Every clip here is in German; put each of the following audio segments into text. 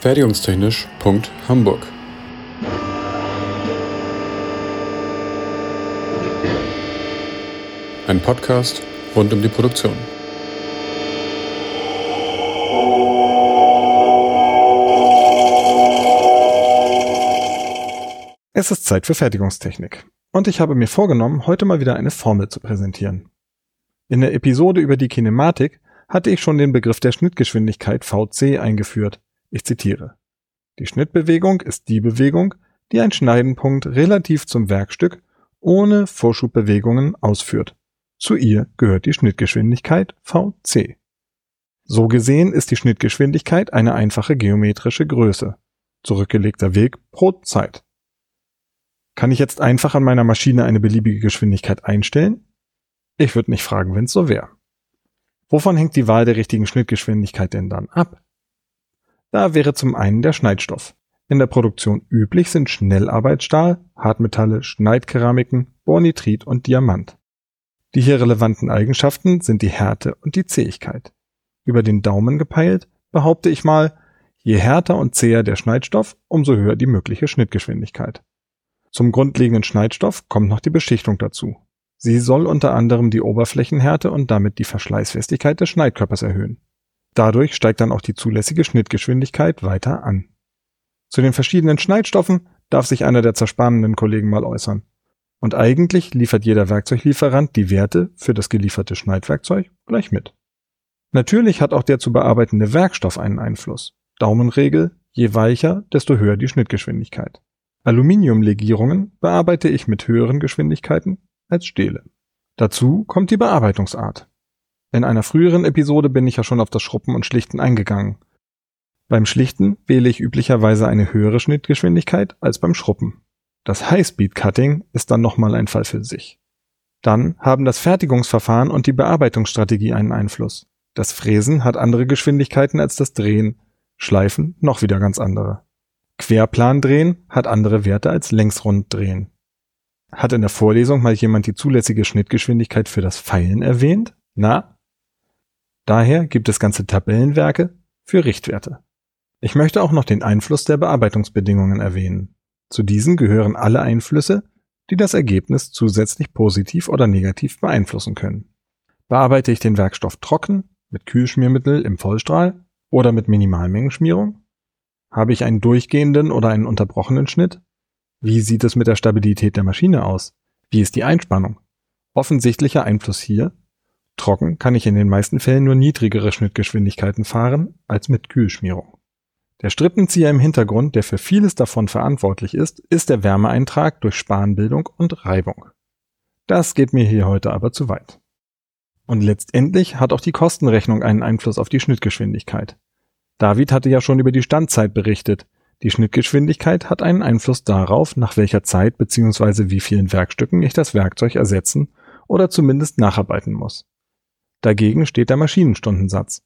Fertigungstechnisch.hamburg Ein Podcast rund um die Produktion. Es ist Zeit für Fertigungstechnik. Und ich habe mir vorgenommen, heute mal wieder eine Formel zu präsentieren. In der Episode über die Kinematik hatte ich schon den Begriff der Schnittgeschwindigkeit VC eingeführt. Ich zitiere. Die Schnittbewegung ist die Bewegung, die ein Schneidenpunkt relativ zum Werkstück ohne Vorschubbewegungen ausführt. Zu ihr gehört die Schnittgeschwindigkeit VC. So gesehen ist die Schnittgeschwindigkeit eine einfache geometrische Größe. Zurückgelegter Weg pro Zeit. Kann ich jetzt einfach an meiner Maschine eine beliebige Geschwindigkeit einstellen? Ich würde nicht fragen, wenn es so wäre. Wovon hängt die Wahl der richtigen Schnittgeschwindigkeit denn dann ab? Da wäre zum einen der Schneidstoff. In der Produktion üblich sind Schnellarbeitsstahl, Hartmetalle, Schneidkeramiken, Bornitrit und Diamant. Die hier relevanten Eigenschaften sind die Härte und die Zähigkeit. Über den Daumen gepeilt behaupte ich mal, je härter und zäher der Schneidstoff, umso höher die mögliche Schnittgeschwindigkeit. Zum grundlegenden Schneidstoff kommt noch die Beschichtung dazu. Sie soll unter anderem die Oberflächenhärte und damit die Verschleißfestigkeit des Schneidkörpers erhöhen. Dadurch steigt dann auch die zulässige Schnittgeschwindigkeit weiter an. Zu den verschiedenen Schneidstoffen darf sich einer der zerspanenden Kollegen mal äußern. Und eigentlich liefert jeder Werkzeuglieferant die Werte für das gelieferte Schneidwerkzeug gleich mit. Natürlich hat auch der zu bearbeitende Werkstoff einen Einfluss. Daumenregel, je weicher, desto höher die Schnittgeschwindigkeit. Aluminiumlegierungen bearbeite ich mit höheren Geschwindigkeiten als Stähle. Dazu kommt die Bearbeitungsart. In einer früheren Episode bin ich ja schon auf das Schruppen und Schlichten eingegangen. Beim Schlichten wähle ich üblicherweise eine höhere Schnittgeschwindigkeit als beim Schruppen. Das High-Speed Cutting ist dann nochmal ein Fall für sich. Dann haben das Fertigungsverfahren und die Bearbeitungsstrategie einen Einfluss. Das Fräsen hat andere Geschwindigkeiten als das Drehen, Schleifen noch wieder ganz andere. Querplan drehen hat andere Werte als Längsrund drehen. Hat in der Vorlesung mal jemand die zulässige Schnittgeschwindigkeit für das Pfeilen erwähnt? Na? Daher gibt es ganze Tabellenwerke für Richtwerte. Ich möchte auch noch den Einfluss der Bearbeitungsbedingungen erwähnen. Zu diesen gehören alle Einflüsse, die das Ergebnis zusätzlich positiv oder negativ beeinflussen können. Bearbeite ich den Werkstoff trocken, mit Kühlschmiermittel im Vollstrahl oder mit Minimalmengenschmierung? Habe ich einen durchgehenden oder einen unterbrochenen Schnitt? Wie sieht es mit der Stabilität der Maschine aus? Wie ist die Einspannung? Offensichtlicher Einfluss hier. Trocken kann ich in den meisten Fällen nur niedrigere Schnittgeschwindigkeiten fahren als mit Kühlschmierung. Der Strippenzieher im Hintergrund, der für vieles davon verantwortlich ist, ist der Wärmeeintrag durch Spanbildung und Reibung. Das geht mir hier heute aber zu weit. Und letztendlich hat auch die Kostenrechnung einen Einfluss auf die Schnittgeschwindigkeit. David hatte ja schon über die Standzeit berichtet, die Schnittgeschwindigkeit hat einen Einfluss darauf, nach welcher Zeit bzw. wie vielen Werkstücken ich das Werkzeug ersetzen oder zumindest nacharbeiten muss. Dagegen steht der Maschinenstundensatz.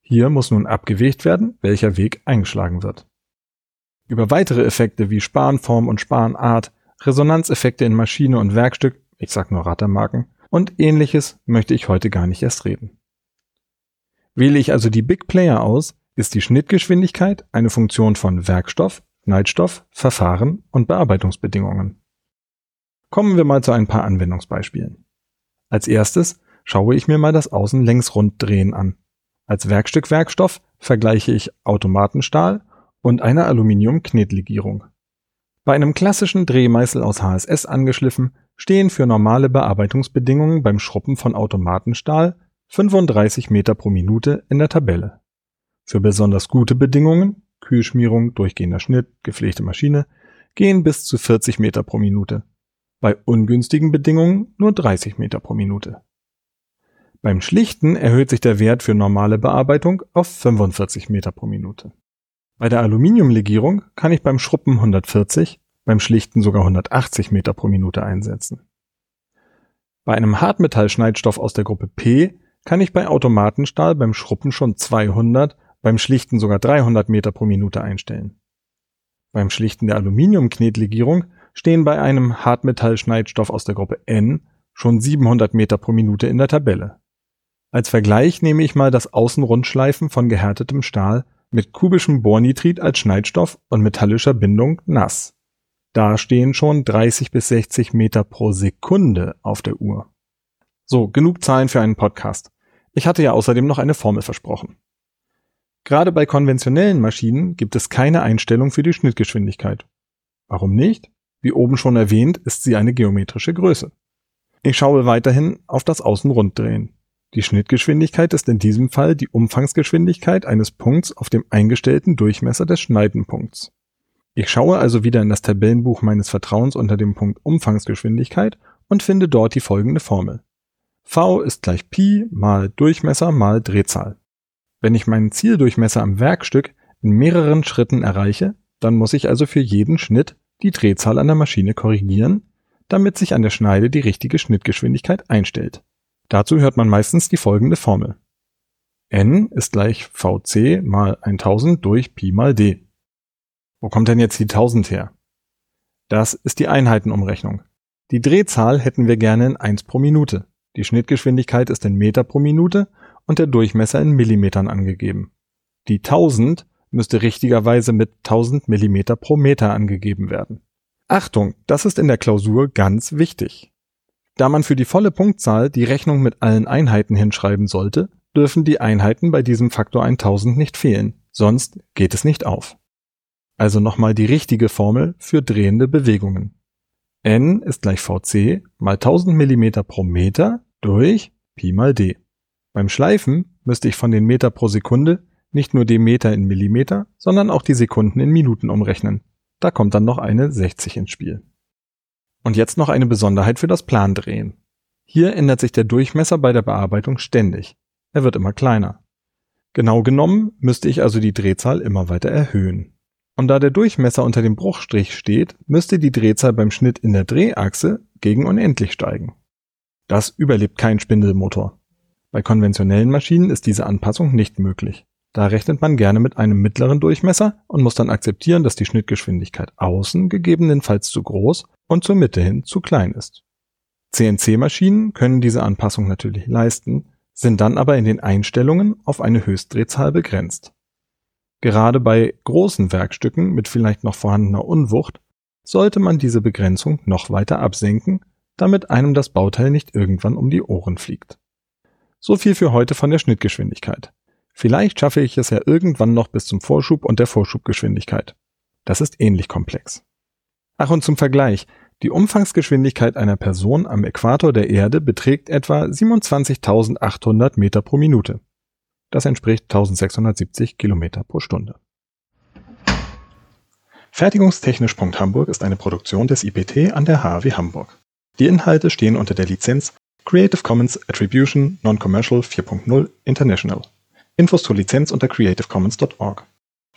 Hier muss nun abgewegt werden, welcher Weg eingeschlagen wird. Über weitere Effekte wie Spanform und Spanart, Resonanzeffekte in Maschine und Werkstück, ich sag nur Rattermarken, und ähnliches möchte ich heute gar nicht erst reden. Wähle ich also die Big Player aus, ist die Schnittgeschwindigkeit eine Funktion von Werkstoff, Schneidstoff, Verfahren und Bearbeitungsbedingungen. Kommen wir mal zu ein paar Anwendungsbeispielen. Als erstes schaue ich mir mal das Außenlängsrunddrehen an. Als Werkstückwerkstoff vergleiche ich Automatenstahl und eine Aluminium-Knetlegierung. Bei einem klassischen Drehmeißel aus HSS angeschliffen stehen für normale Bearbeitungsbedingungen beim Schruppen von Automatenstahl 35 Meter pro Minute in der Tabelle. Für besonders gute Bedingungen Kühlschmierung, durchgehender Schnitt, gepflegte Maschine gehen bis zu 40 Meter pro Minute. Bei ungünstigen Bedingungen nur 30 Meter pro Minute. Beim Schlichten erhöht sich der Wert für normale Bearbeitung auf 45 Meter pro Minute. Bei der Aluminiumlegierung kann ich beim Schruppen 140, beim Schlichten sogar 180 Meter pro Minute einsetzen. Bei einem Hartmetallschneidstoff aus der Gruppe P kann ich bei Automatenstahl beim Schruppen schon 200 beim Schlichten sogar 300 Meter pro Minute einstellen. Beim Schlichten der Aluminiumknetlegierung stehen bei einem Hartmetallschneidstoff aus der Gruppe N schon 700 Meter pro Minute in der Tabelle. Als Vergleich nehme ich mal das Außenrundschleifen von gehärtetem Stahl mit kubischem Bornitrit als Schneidstoff und metallischer Bindung nass. Da stehen schon 30 bis 60 Meter pro Sekunde auf der Uhr. So, genug Zahlen für einen Podcast. Ich hatte ja außerdem noch eine Formel versprochen. Gerade bei konventionellen Maschinen gibt es keine Einstellung für die Schnittgeschwindigkeit. Warum nicht? Wie oben schon erwähnt, ist sie eine geometrische Größe. Ich schaue weiterhin auf das Außenrunddrehen. Die Schnittgeschwindigkeit ist in diesem Fall die Umfangsgeschwindigkeit eines Punkts auf dem eingestellten Durchmesser des Schneidenpunkts. Ich schaue also wieder in das Tabellenbuch meines Vertrauens unter dem Punkt Umfangsgeschwindigkeit und finde dort die folgende Formel. V ist gleich Pi mal Durchmesser mal Drehzahl. Wenn ich meinen Zieldurchmesser am Werkstück in mehreren Schritten erreiche, dann muss ich also für jeden Schnitt die Drehzahl an der Maschine korrigieren, damit sich an der Schneide die richtige Schnittgeschwindigkeit einstellt. Dazu hört man meistens die folgende Formel. n ist gleich vc mal 1000 durch Pi mal d. Wo kommt denn jetzt die 1000 her? Das ist die Einheitenumrechnung. Die Drehzahl hätten wir gerne in 1 pro Minute. Die Schnittgeschwindigkeit ist in Meter pro Minute und der Durchmesser in Millimetern angegeben. Die 1000 müsste richtigerweise mit 1000 Millimeter pro Meter angegeben werden. Achtung, das ist in der Klausur ganz wichtig. Da man für die volle Punktzahl die Rechnung mit allen Einheiten hinschreiben sollte, dürfen die Einheiten bei diesem Faktor 1000 nicht fehlen, sonst geht es nicht auf. Also nochmal die richtige Formel für drehende Bewegungen. n ist gleich vc mal 1000 Millimeter pro Meter durch Pi mal d. Beim Schleifen müsste ich von den Meter pro Sekunde nicht nur die Meter in Millimeter, sondern auch die Sekunden in Minuten umrechnen. Da kommt dann noch eine 60 ins Spiel. Und jetzt noch eine Besonderheit für das Plandrehen. Hier ändert sich der Durchmesser bei der Bearbeitung ständig. Er wird immer kleiner. Genau genommen müsste ich also die Drehzahl immer weiter erhöhen. Und da der Durchmesser unter dem Bruchstrich steht, müsste die Drehzahl beim Schnitt in der Drehachse gegen unendlich steigen. Das überlebt kein Spindelmotor. Bei konventionellen Maschinen ist diese Anpassung nicht möglich. Da rechnet man gerne mit einem mittleren Durchmesser und muss dann akzeptieren, dass die Schnittgeschwindigkeit außen gegebenenfalls zu groß und zur Mitte hin zu klein ist. CNC-Maschinen können diese Anpassung natürlich leisten, sind dann aber in den Einstellungen auf eine Höchstdrehzahl begrenzt. Gerade bei großen Werkstücken mit vielleicht noch vorhandener Unwucht sollte man diese Begrenzung noch weiter absenken, damit einem das Bauteil nicht irgendwann um die Ohren fliegt. So viel für heute von der Schnittgeschwindigkeit. Vielleicht schaffe ich es ja irgendwann noch bis zum Vorschub und der Vorschubgeschwindigkeit. Das ist ähnlich komplex. Ach und zum Vergleich, die Umfangsgeschwindigkeit einer Person am Äquator der Erde beträgt etwa 27.800 Meter pro Minute. Das entspricht 1670 Kilometer pro Stunde. Fertigungstechnisch.hamburg ist eine Produktion des IPT an der HAW Hamburg. Die Inhalte stehen unter der Lizenz Creative Commons Attribution Non-Commercial 4.0 International. Infos zur Lizenz unter creativecommons.org.